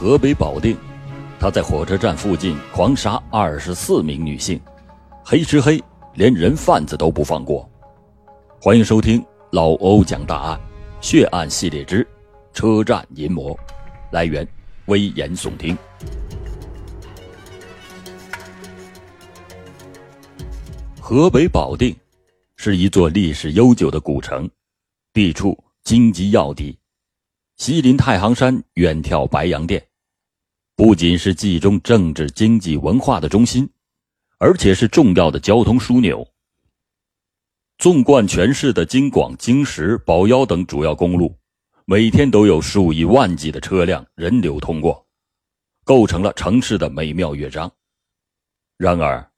河北保定，他在火车站附近狂杀二十四名女性，黑吃黑，连人贩子都不放过。欢迎收听老欧讲大案，血案系列之车站淫魔，来源危言耸听。河北保定是一座历史悠久的古城，地处京畿要地，西临太行山，远眺白洋淀。不仅是冀中政治、经济、文化的中心，而且是重要的交通枢纽。纵贯全市的京广、京石、保腰等主要公路，每天都有数以万计的车辆、人流通过，构成了城市的美妙乐章。然而，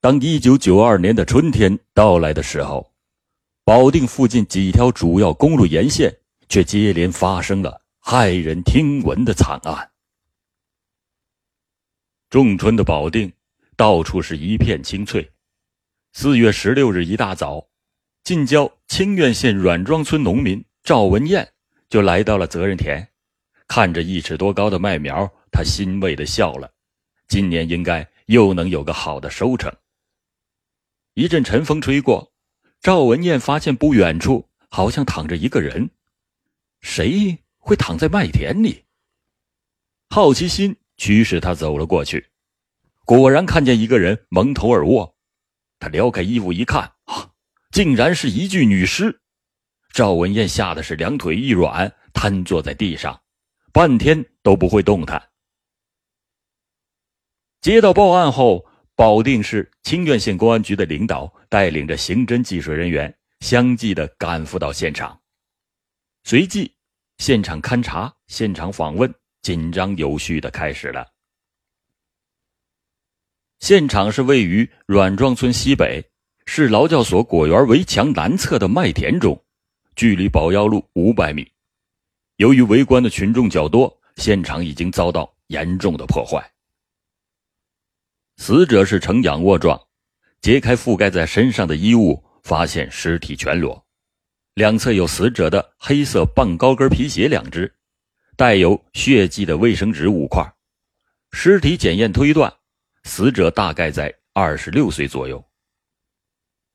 当1992年的春天到来的时候，保定附近几条主要公路沿线却接连发生了骇人听闻的惨案。仲春的保定，到处是一片青翠。四月十六日一大早，近郊清苑县阮庄村农民赵文艳就来到了责任田，看着一尺多高的麦苗，他欣慰的笑了。今年应该又能有个好的收成。一阵晨风吹过，赵文艳发现不远处好像躺着一个人，谁会躺在麦田里？好奇心。驱使他走了过去，果然看见一个人蒙头而卧。他撩开衣服一看，啊，竟然是一具女尸。赵文艳吓得是两腿一软，瘫坐在地上，半天都不会动弹。接到报案后，保定市清苑县公安局的领导带领着刑侦技术人员相继的赶赴到现场，随即现场勘查、现场访问。紧张有序的开始了。现场是位于阮庄村西北是劳教所果园围墙南侧的麦田中，距离保幺路五百米。由于围观的群众较多，现场已经遭到严重的破坏。死者是呈仰卧状，揭开覆盖在身上的衣物，发现尸体全裸，两侧有死者的黑色半高跟皮鞋两只。带有血迹的卫生纸五块，尸体检验推断，死者大概在二十六岁左右。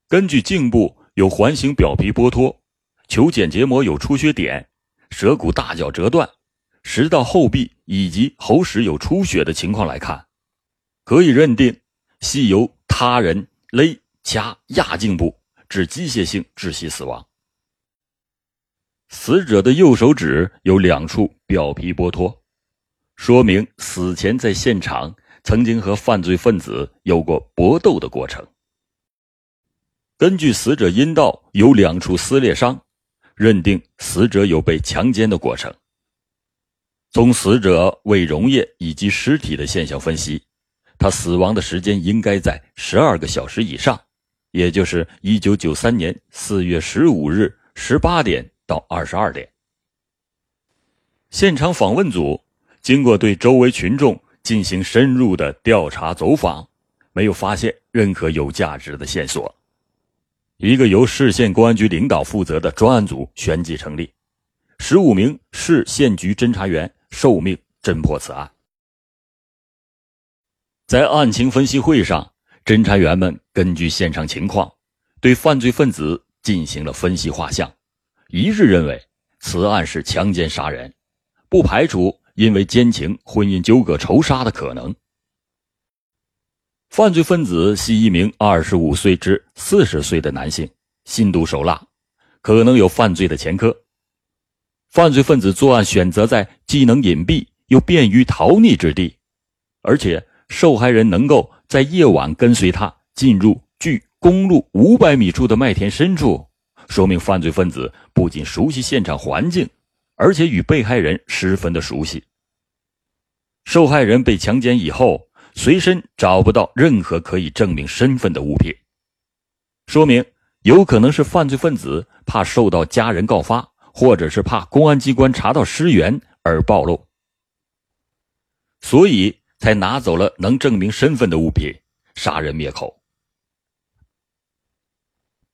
根据颈部有环形表皮剥脱，球睑结膜有出血点，舌骨大角折断，食道后壁以及喉室有出血的情况来看，可以认定系由他人勒掐压颈部致机械性窒息死亡。死者的右手指有两处表皮剥脱，说明死前在现场曾经和犯罪分子有过搏斗的过程。根据死者阴道有两处撕裂伤，认定死者有被强奸的过程。从死者胃溶液以及尸体的现象分析，他死亡的时间应该在十二个小时以上，也就是一九九三年四月十五日十八点。到二十二点，现场访问组经过对周围群众进行深入的调查走访，没有发现任何有价值的线索。一个由市县公安局领导负责的专案组旋即成立，十五名市县局侦查员受命侦破此案。在案情分析会上，侦查员们根据现场情况，对犯罪分子进行了分析画像。一致认为此案是强奸杀人，不排除因为奸情、婚姻纠葛仇杀的可能。犯罪分子系一名二十五岁至四十岁的男性，心毒手辣，可能有犯罪的前科。犯罪分子作案选择在既能隐蔽又便于逃匿之地，而且受害人能够在夜晚跟随他进入距公路五百米处的麦田深处。说明犯罪分子不仅熟悉现场环境，而且与被害人十分的熟悉。受害人被强奸以后，随身找不到任何可以证明身份的物品，说明有可能是犯罪分子怕受到家人告发，或者是怕公安机关查到尸源而暴露，所以才拿走了能证明身份的物品，杀人灭口。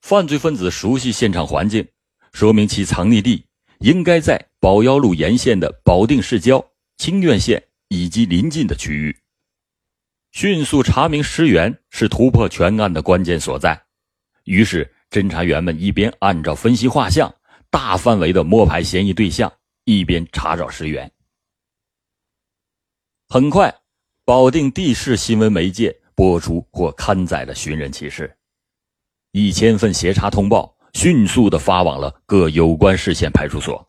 犯罪分子熟悉现场环境，说明其藏匿地应该在保幺路沿线的保定市郊清苑县以及邻近的区域。迅速查明尸源是突破全案的关键所在。于是，侦查员们一边按照分析画像，大范围的摸排嫌疑对象，一边查找尸源。很快，保定地市新闻媒介播出或刊载了寻人启事，一千份协查通报迅速的发往了各有关市县派出所。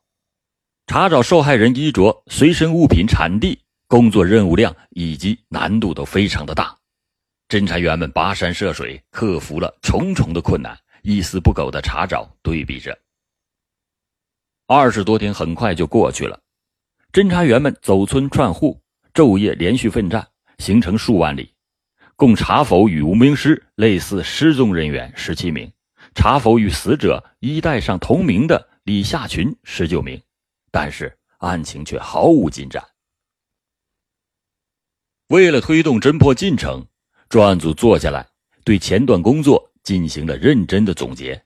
查找受害人衣着、随身物品产地、工作任务量以及难度都非常的大，侦查员们跋山涉水，克服了重重的困难，一丝不苟的查找对比着。二十多天很快就过去了，侦查员们走村串户。昼夜连续奋战，行程数万里，共查否与无名尸类似失踪人员十七名，查否与死者衣带上同名的李夏群十九名，但是案情却毫无进展。为了推动侦破进程，专案组坐下来对前段工作进行了认真的总结，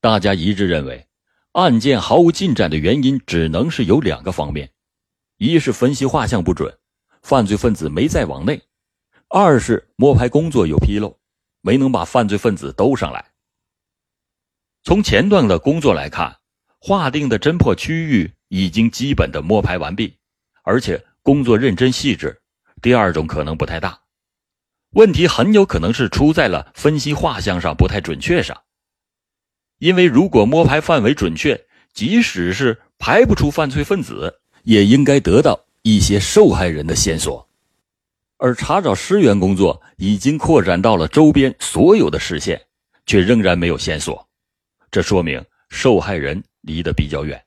大家一致认为，案件毫无进展的原因只能是有两个方面，一是分析画像不准。犯罪分子没再往内，二是摸排工作有纰漏，没能把犯罪分子兜上来。从前段的工作来看，划定的侦破区域已经基本的摸排完毕，而且工作认真细致。第二种可能不太大，问题很有可能是出在了分析画像上不太准确上。因为如果摸排范围准确，即使是排不出犯罪分子，也应该得到。一些受害人的线索，而查找尸源工作已经扩展到了周边所有的市县，却仍然没有线索，这说明受害人离得比较远。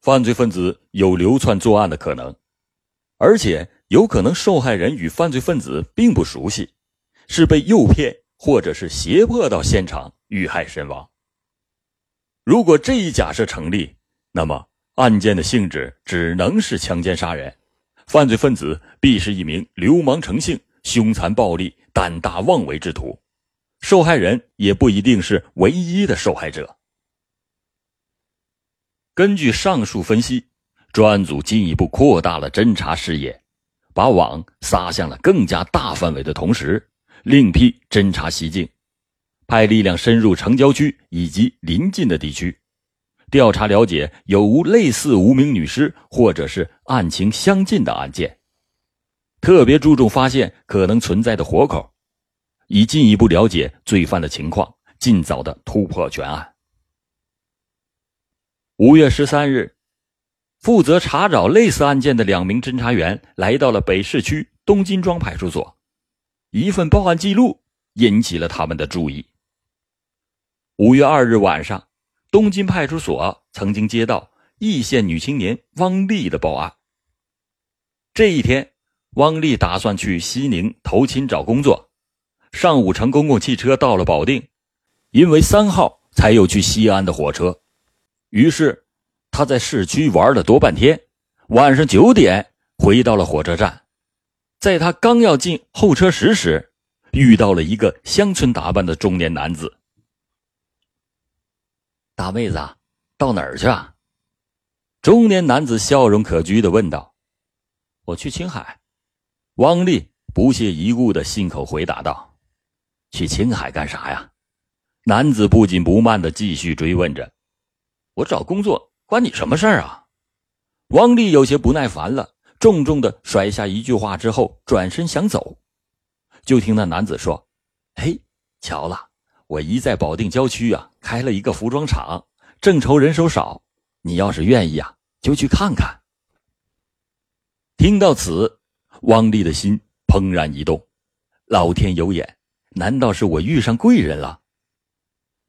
犯罪分子有流窜作案的可能，而且有可能受害人与犯罪分子并不熟悉，是被诱骗或者是胁迫到现场遇害身亡。如果这一假设成立，那么。案件的性质只能是强奸杀人，犯罪分子必是一名流氓成性、凶残暴力、胆大妄为之徒，受害人也不一定是唯一的受害者。根据上述分析，专案组进一步扩大了侦查视野，把网撒向了更加大范围的同时，另辟侦查西径，派力量深入城郊区以及邻近的地区。调查了解有无类似无名女尸或者是案情相近的案件，特别注重发现可能存在的活口，以进一步了解罪犯的情况，尽早的突破全案。五月十三日，负责查找类似案件的两名侦查员来到了北市区东金庄派出所，一份报案记录引起了他们的注意。五月二日晚上。东京派出所曾经接到易县女青年汪丽的报案。这一天，汪丽打算去西宁投亲找工作，上午乘公共汽车到了保定，因为三号才有去西安的火车，于是他在市区玩了多半天，晚上九点回到了火车站。在他刚要进候车室时，遇到了一个乡村打扮的中年男子。大妹子，到哪儿去啊？中年男子笑容可掬的问道：“我去青海。”汪丽不屑一顾的信口回答道：“去青海干啥呀？”男子不紧不慢的继续追问着：“我找工作，关你什么事儿啊？”汪丽有些不耐烦了，重重的甩下一句话之后，转身想走。就听那男子说：“嘿，巧了。”我姨在保定郊区啊，开了一个服装厂，正愁人手少。你要是愿意啊，就去看看。听到此，汪丽的心怦然一动，老天有眼，难道是我遇上贵人了？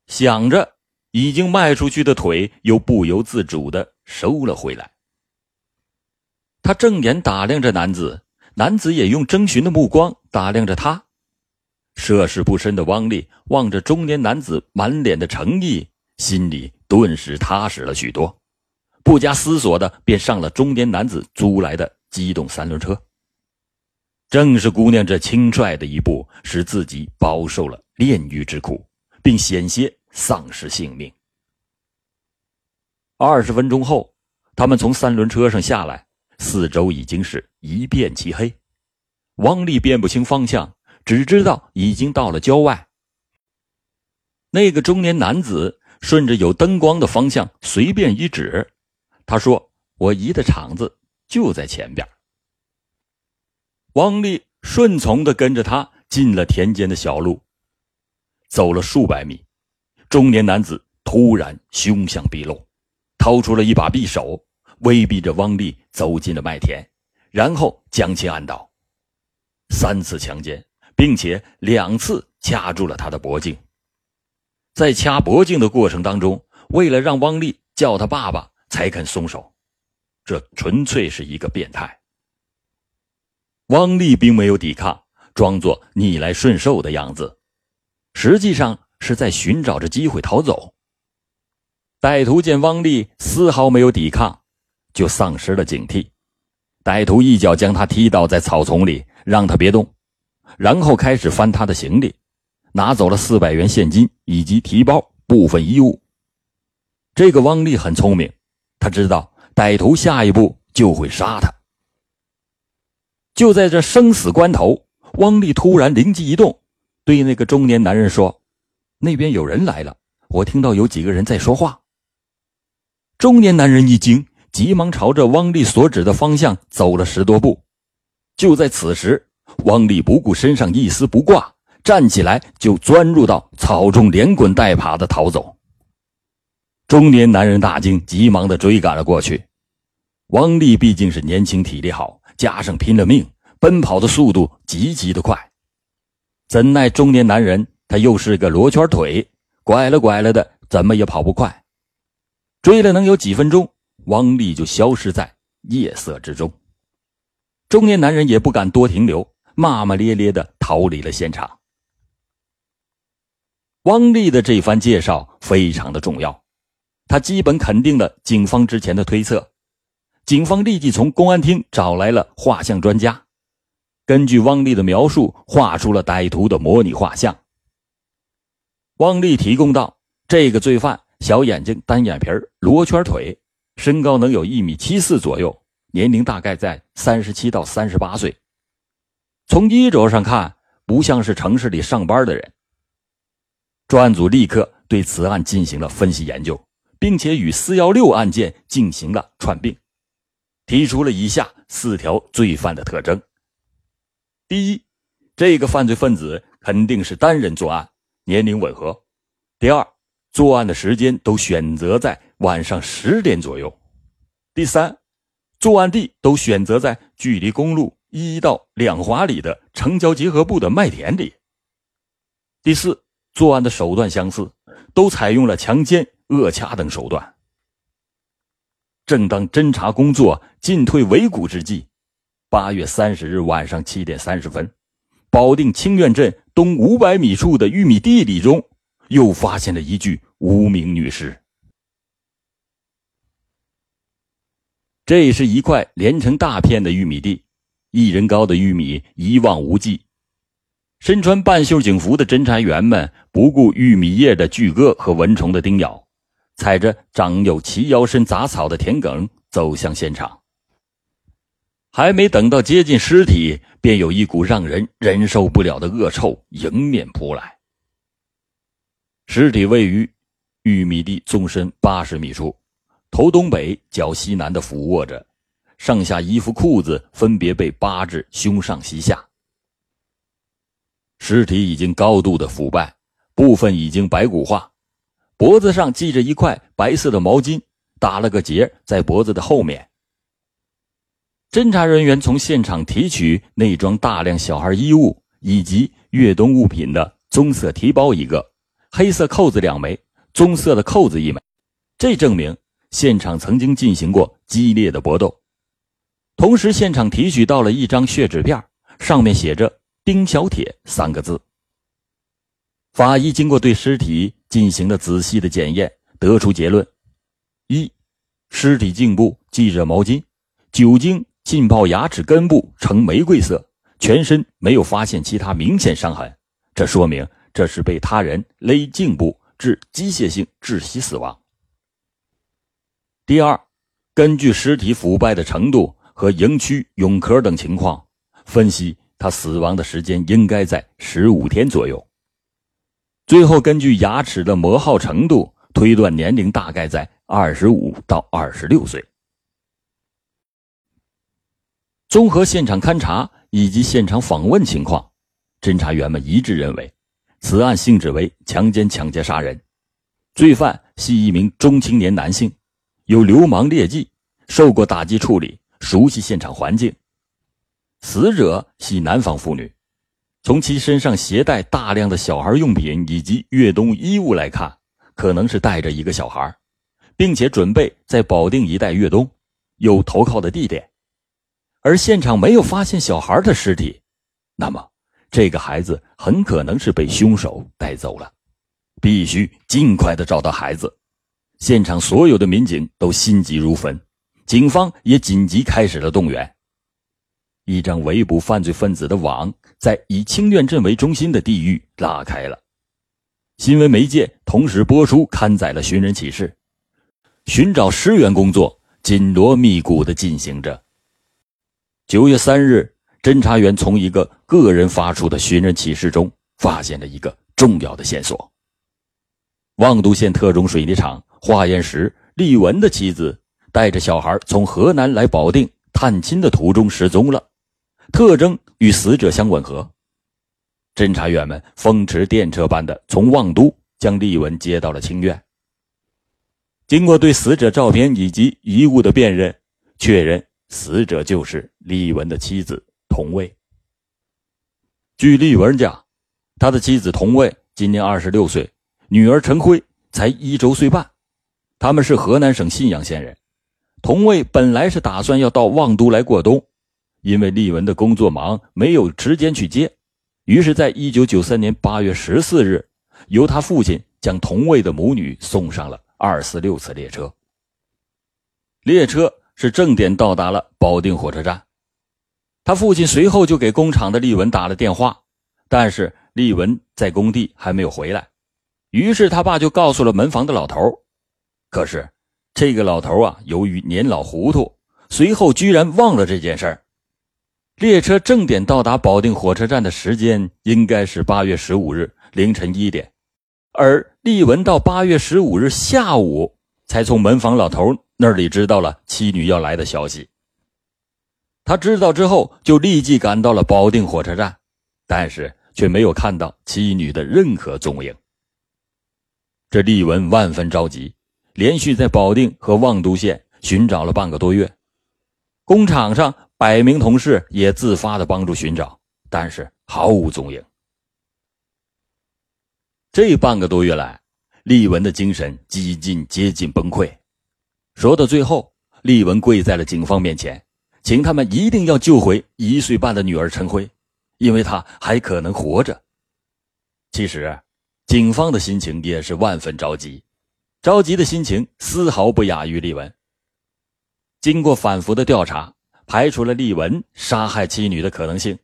想着，已经迈出去的腿又不由自主的收了回来。他正眼打量着男子，男子也用征询的目光打量着他。涉世不深的汪丽望着中年男子满脸的诚意，心里顿时踏实了许多，不加思索的便上了中年男子租来的机动三轮车。正是姑娘这轻率的一步，使自己饱受了炼狱之苦，并险些丧失性命。二十分钟后，他们从三轮车上下来，四周已经是一片漆黑，汪丽辨不清方向，只知道已经到了郊外。那个中年男子顺着有灯光的方向随便一指，他说：“我姨的厂子就在前边。”汪丽顺从的跟着他进了田间的小路，走了数百米，中年男子突然凶相毕露，掏出了一把匕首，威逼着汪丽走进了麦田，然后将其按倒，三次强奸，并且两次掐住了他的脖颈。在掐脖颈的过程当中，为了让汪丽叫他爸爸才肯松手，这纯粹是一个变态。汪丽并没有抵抗，装作逆来顺受的样子，实际上是在寻找着机会逃走。歹徒见汪丽丝毫没有抵抗，就丧失了警惕，歹徒一脚将他踢倒在草丛里，让他别动，然后开始翻他的行李。拿走了四百元现金以及提包部分衣物。这个汪丽很聪明，他知道歹徒下一步就会杀他。就在这生死关头，汪丽突然灵机一动，对那个中年男人说：“那边有人来了，我听到有几个人在说话。”中年男人一惊，急忙朝着汪丽所指的方向走了十多步。就在此时，汪丽不顾身上一丝不挂。站起来就钻入到草中，连滚带爬的逃走。中年男人大惊，急忙的追赶了过去。汪丽毕竟是年轻，体力好，加上拼了命，奔跑的速度极其的快。怎奈中年男人他又是个罗圈腿，拐了拐了的，怎么也跑不快。追了能有几分钟，汪丽就消失在夜色之中。中年男人也不敢多停留，骂骂咧咧的逃离了现场。汪丽的这番介绍非常的重要，他基本肯定了警方之前的推测。警方立即从公安厅找来了画像专家，根据汪丽的描述画出了歹徒的模拟画像。汪丽提供到，这个罪犯小眼睛、单眼皮罗圈腿，身高能有一米七四左右，年龄大概在三十七到三十八岁。从衣着上看，不像是城市里上班的人。专案组立刻对此案进行了分析研究，并且与四幺六案件进行了串并，提出了以下四条罪犯的特征：第一，这个犯罪分子肯定是单人作案，年龄吻合；第二，作案的时间都选择在晚上十点左右；第三，作案地都选择在距离公路一到两华里的城郊结合部的麦田里；第四。作案的手段相似，都采用了强奸、扼掐等手段。正当侦查工作进退维谷之际，八月三十日晚上七点三十分，保定清苑镇东五百米处的玉米地里中，又发现了一具无名女尸。这是一块连成大片的玉米地，一人高的玉米一望无际。身穿半袖警服的侦查员们不顾玉米叶的巨割和蚊虫的叮咬，踩着长有齐腰深杂草的田埂走向现场。还没等到接近尸体，便有一股让人忍受不了的恶臭迎面扑来。尸体位于玉米地纵深八十米处，头东北、脚西南的俯卧着，上下衣服、裤子分别被扒至胸上、膝下。尸体已经高度的腐败，部分已经白骨化，脖子上系着一块白色的毛巾，打了个结在脖子的后面。侦查人员从现场提取内装大量小孩衣物以及越冬物品的棕色提包一个，黑色扣子两枚，棕色的扣子一枚，这证明现场曾经进行过激烈的搏斗。同时，现场提取到了一张血纸片，上面写着。丁小铁三个字。法医经过对尸体进行了仔细的检验，得出结论：一、尸体颈部系着毛巾，酒精浸泡牙齿根部呈玫瑰色，全身没有发现其他明显伤痕，这说明这是被他人勒颈部致机械性窒息死亡。第二，根据尸体腐败的程度。和营区蛹壳等情况，分析他死亡的时间应该在十五天左右。最后根据牙齿的磨耗程度推断年龄大概在二十五到二十六岁。综合现场勘查以及现场访问情况，侦查员们一致认为，此案性质为强奸、抢劫、杀人，罪犯系一名中青年男性，有流氓劣迹，受过打击处理，熟悉现场环境。死者系南方妇女，从其身上携带大量的小孩用品以及越冬衣物来看，可能是带着一个小孩，并且准备在保定一带越冬，有投靠的地点。而现场没有发现小孩的尸体，那么这个孩子很可能是被凶手带走了，必须尽快的找到孩子。现场所有的民警都心急如焚，警方也紧急开始了动员。一张围捕犯罪分子的网在以清苑镇为中心的地域拉开了，新闻媒介同时播出刊载了寻人启事，寻找尸源工作紧锣密鼓的进行着。九月三日，侦查员从一个个人发出的寻人启事中发现了一个重要的线索：望都县特种水泥厂化验时，厉文的妻子带着小孩从河南来保定探亲的途中失踪了，特征与死者相吻合。侦查员们风驰电掣般的从望都将丽文接到了清苑。经过对死者照片以及遗物的辨认，确认。死者就是丽文的妻子童卫。据丽文讲，他的妻子童卫今年二十六岁，女儿陈辉才一周岁半，他们是河南省信阳县人。童卫本来是打算要到望都来过冬，因为丽文的工作忙，没有时间去接，于是，在一九九三年八月十四日，由他父亲将童卫的母女送上了二四六次列车。列车。是正点到达了保定火车站，他父亲随后就给工厂的丽文打了电话，但是丽文在工地还没有回来，于是他爸就告诉了门房的老头可是这个老头啊，由于年老糊涂，随后居然忘了这件事儿。列车正点到达保定火车站的时间应该是八月十五日凌晨一点，而丽文到八月十五日下午才从门房老头。那里知道了妻女要来的消息，他知道之后就立即赶到了保定火车站，但是却没有看到妻女的任何踪影。这丽文万分着急，连续在保定和望都县寻找了半个多月，工厂上百名同事也自发的帮助寻找，但是毫无踪影。这半个多月来，厉文的精神几近接近崩溃。说到最后，厉文跪在了警方面前，请他们一定要救回一岁半的女儿陈辉，因为她还可能活着。其实，警方的心情也是万分着急，着急的心情丝毫不亚于丽文。经过反复的调查，排除了丽文杀害妻女的可能性。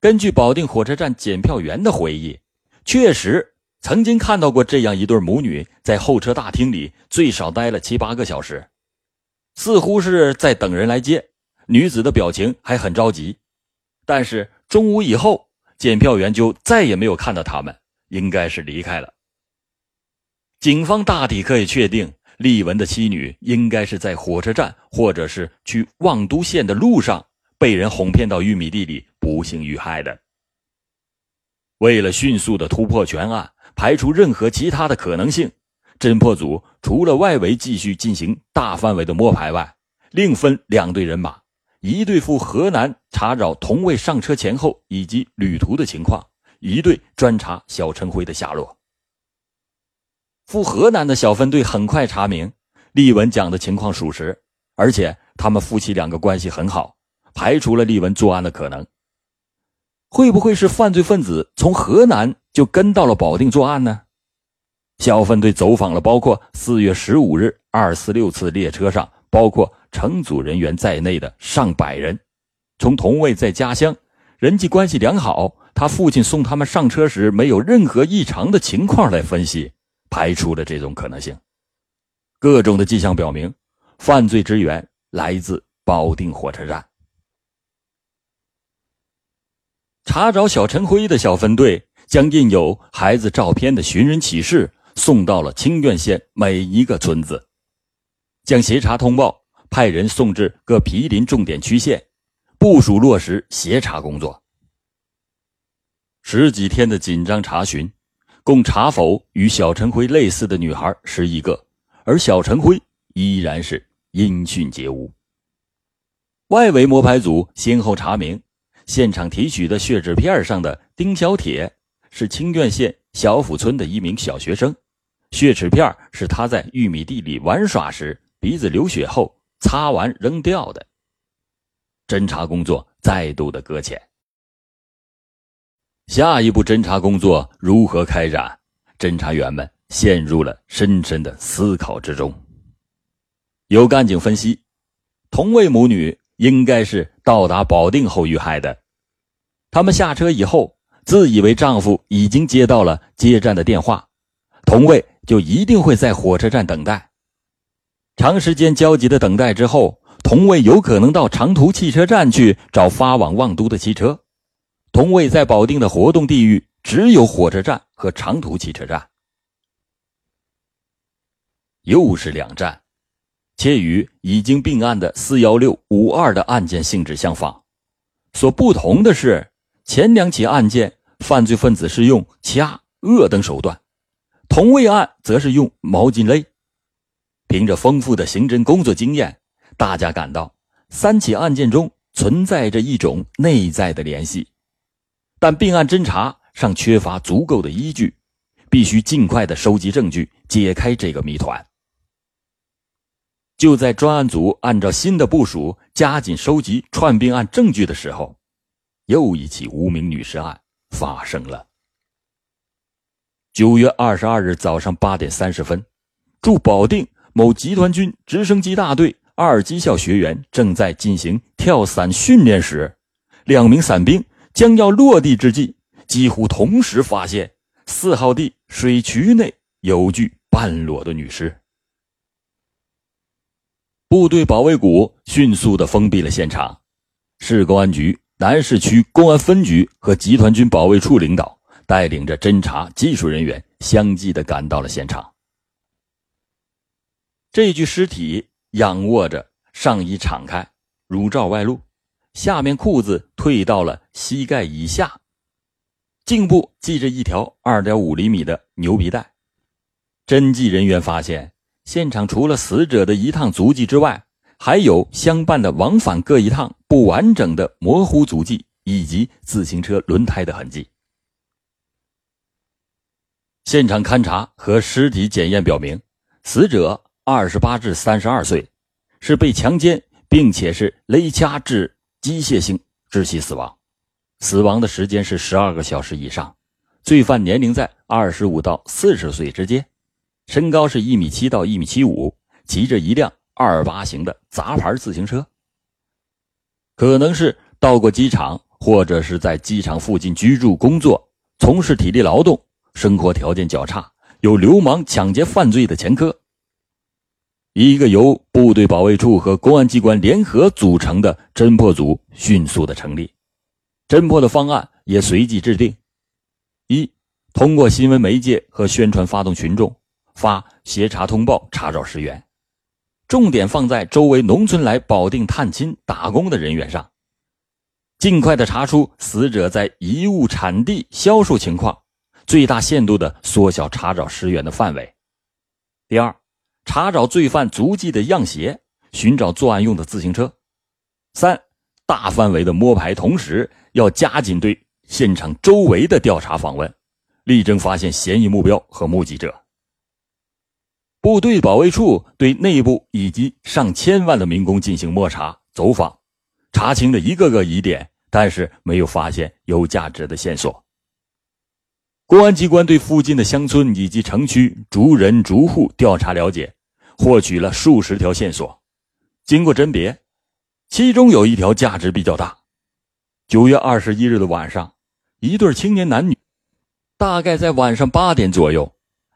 根据保定火车站检票员的回忆，确实。曾经看到过这样一对母女在候车大厅里最少待了七八个小时，似乎是在等人来接。女子的表情还很着急，但是中午以后，检票员就再也没有看到他们，应该是离开了。警方大体可以确定，厉文的妻女应该是在火车站或者是去望都县的路上被人哄骗到玉米地里，不幸遇害的。为了迅速的突破全案。排除任何其他的可能性，侦破组除了外围继续进行大范围的摸排外，另分两队人马，一队赴河南查找同位上车前后以及旅途的情况，一队专查小陈辉的下落。赴河南的小分队很快查明，丽文讲的情况属实，而且他们夫妻两个关系很好，排除了丽文作案的可能。会不会是犯罪分子从河南就跟到了保定作案呢？小分队走访了包括四月十五日二四六次列车上包括乘组人员在内的上百人，从同位在家乡人际关系良好，他父亲送他们上车时没有任何异常的情况来分析，排除了这种可能性。各种的迹象表明，犯罪之源来自保定火车站。查找小陈辉的小分队将印有孩子照片的寻人启事送到了清苑县每一个村子，将协查通报派人送至各毗邻重点区县，部署落实协查工作。十几天的紧张查询，共查否与小陈辉类似的女孩十一个，而小陈辉依然是音讯皆无。外围摸排组先后查明。现场提取的血纸片上的丁小铁是清苑县小府村的一名小学生，血纸片是他在玉米地里玩耍时鼻子流血后擦完扔掉的。侦查工作再度的搁浅。下一步侦查工作如何开展？侦查员们陷入了深深的思考之中。有干警分析，同为母女。应该是到达保定后遇害的。他们下车以后，自以为丈夫已经接到了接站的电话，同卫就一定会在火车站等待。长时间焦急的等待之后，同卫有可能到长途汽车站去找发往望都的汽车。同位在保定的活动地域只有火车站和长途汽车站。又是两站。且与已经并案的四幺六五二的案件性质相仿，所不同的是，前两起案件犯罪分子是用掐、扼等手段，同位案则是用毛巾勒。凭着丰富的刑侦工作经验，大家感到三起案件中存在着一种内在的联系，但并案侦查尚缺乏足够的依据，必须尽快的收集证据，解开这个谜团。就在专案组按照新的部署加紧收集串并案证据的时候，又一起无名女尸案发生了。九月二十二日早上八点三十分，驻保定某集团军直升机大队二机校学员正在进行跳伞训练时，两名伞兵将要落地之际，几乎同时发现四号地水渠内有具半裸的女尸。部队保卫股迅速的封闭了现场，市公安局南市区公安分局和集团军保卫处领导带领着侦查技术人员相继的赶到了现场。这具尸体仰卧着，上衣敞开，乳罩外露，下面裤子退到了膝盖以下，颈部系着一条二点五厘米的牛皮带。侦缉人员发现。现场除了死者的一趟足迹之外，还有相伴的往返各一趟不完整的模糊足迹，以及自行车轮胎的痕迹。现场勘查和尸体检验表明，死者二十八至三十二岁，是被强奸，并且是勒掐致机械性窒息死亡，死亡的时间是十二个小时以上，罪犯年龄在二十五到四十岁之间。身高是一米七到一米七五，骑着一辆二八型的杂牌自行车。可能是到过机场，或者是在机场附近居住、工作，从事体力劳动，生活条件较差，有流氓抢劫犯罪的前科。一个由部队保卫处和公安机关联合组成的侦破组迅速的成立，侦破的方案也随即制定：一，通过新闻媒介和宣传发动群众。发协查通报，查找尸源，重点放在周围农村来保定探亲打工的人员上，尽快的查出死者在遗物产地销售情况，最大限度的缩小查找尸源的范围。第二，查找罪犯足迹的样鞋，寻找作案用的自行车。三，大范围的摸排，同时要加紧对现场周围的调查访问，力争发现嫌疑目标和目击者。部队保卫处对内部以及上千万的民工进行摸查走访，查清了一个个疑点，但是没有发现有价值的线索。公安机关对附近的乡村以及城区逐人逐户调查了解，获取了数十条线索。经过甄别，其中有一条价值比较大。九月二十一日的晚上，一对青年男女，大概在晚上八点左右，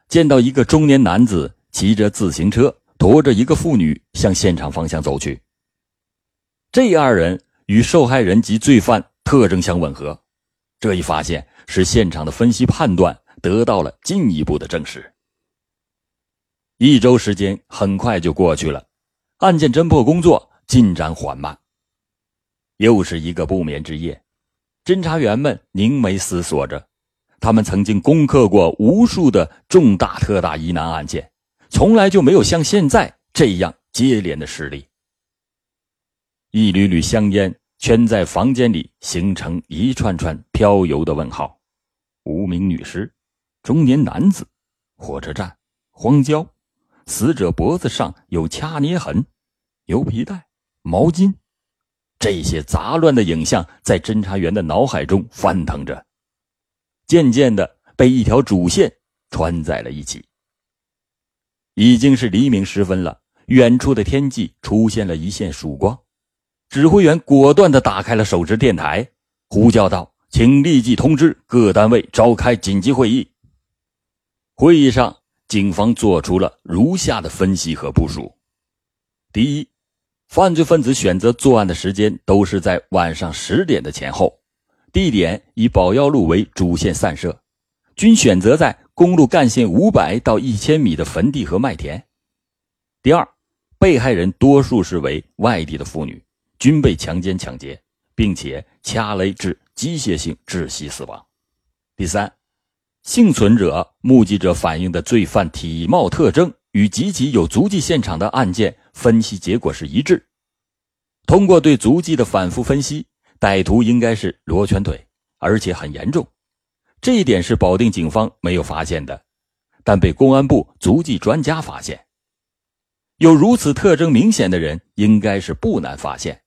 见到一个中年男子。骑着自行车，驮着一个妇女向现场方向走去。这二人与受害人及罪犯特征相吻合，这一发现使现场的分析判断得到了进一步的证实。一周时间很快就过去了，案件侦破工作进展缓慢。又是一个不眠之夜，侦查员们凝眉思索着，他们曾经攻克过无数的重大特大疑难案件，从来就没有像现在这样接连的失利。一缕缕香烟圈在房间里，形成一串串飘游的问号：无名女尸、中年男子、火车站、荒郊。死者脖子上有掐捏痕，有皮带、毛巾，这些杂乱的影像在侦查员的脑海中翻腾着，渐渐的被一条主线穿在了一起。已经是黎明时分了，远处的天际出现了一线曙光，指挥员果断的打开了手持电台，呼叫道：“请立即通知各单位召开紧急会议。”会议上。警方做出了如下的分析和部署：第一，犯罪分子选择作案的时间都是在晚上十点的前后，地点以保药路为主线散射，均选择在公路干线五百到一千米的坟地和麦田。第二，被害人多数是为外地的妇女，均被强奸抢劫，并且掐勒致机械性窒息死亡。第三。幸存者、目击者反映的罪犯体貌特征与几起有足迹现场的案件分析结果是一致。通过对足迹的反复分析，歹徒应该是罗圈腿，而且很严重。这一点是保定警方没有发现的，但被公安部足迹专家发现。有如此特征明显的人，应该是不难发现。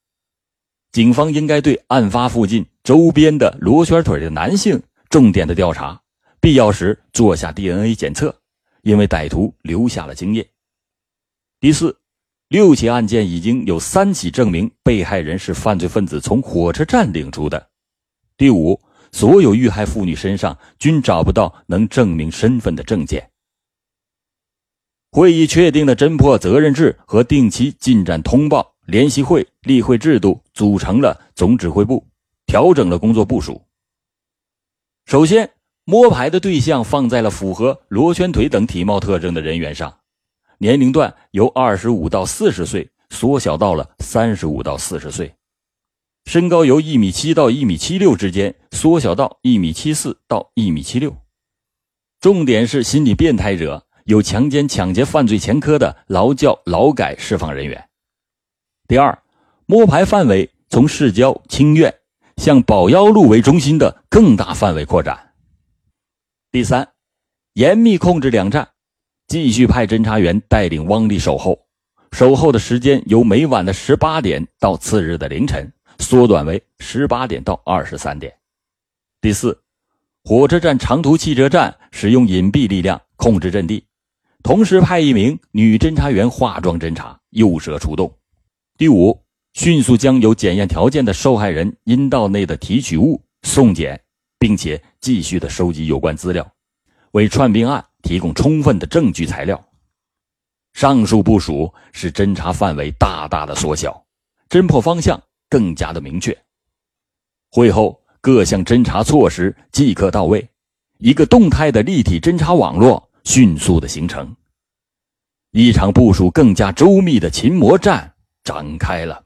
警方应该对案发附近周边的罗圈腿的男性重点的调查。必要时做下 DNA 检测，因为歹徒留下了经验。第四，六起案件已经有三起证明被害人是犯罪分子从火车站领出的。第五，所有遇害妇女身上均找不到能证明身份的证件。会议确定了侦破责任制和定期进展通报联席会例会制度，组成了总指挥部，调整了工作部署。首先。摸排的对象放在了符合罗圈腿等体貌特征的人员上，年龄段由二十五到四十岁缩小到了三十五到四十岁，身高由一米七到一米七六之间缩小到一米七四到一米七六。重点是心理变态者，有强奸、抢劫犯罪前科的劳教、劳改释放人员。第二，摸排范围从市郊、清苑向保腰路为中心的更大范围扩展。第三，严密控制两站，继续派侦查员带领汪丽守候，守候的时间由每晚的十八点到次日的凌晨缩短为十八点到二十三点。第四，火车站长途汽车站使用隐蔽力量控制阵地，同时派一名女侦查员化妆侦查，诱蛇出洞。第五，迅速将有检验条件的受害人阴道内的提取物送检。并且继续的收集有关资料，为串并案提供充分的证据材料。上述部署使侦查范围大大的缩小，侦破方向更加的明确。会后各项侦查措施即刻到位，一个动态的立体侦查网络迅速的形成，一场部署更加周密的擒魔战展开了。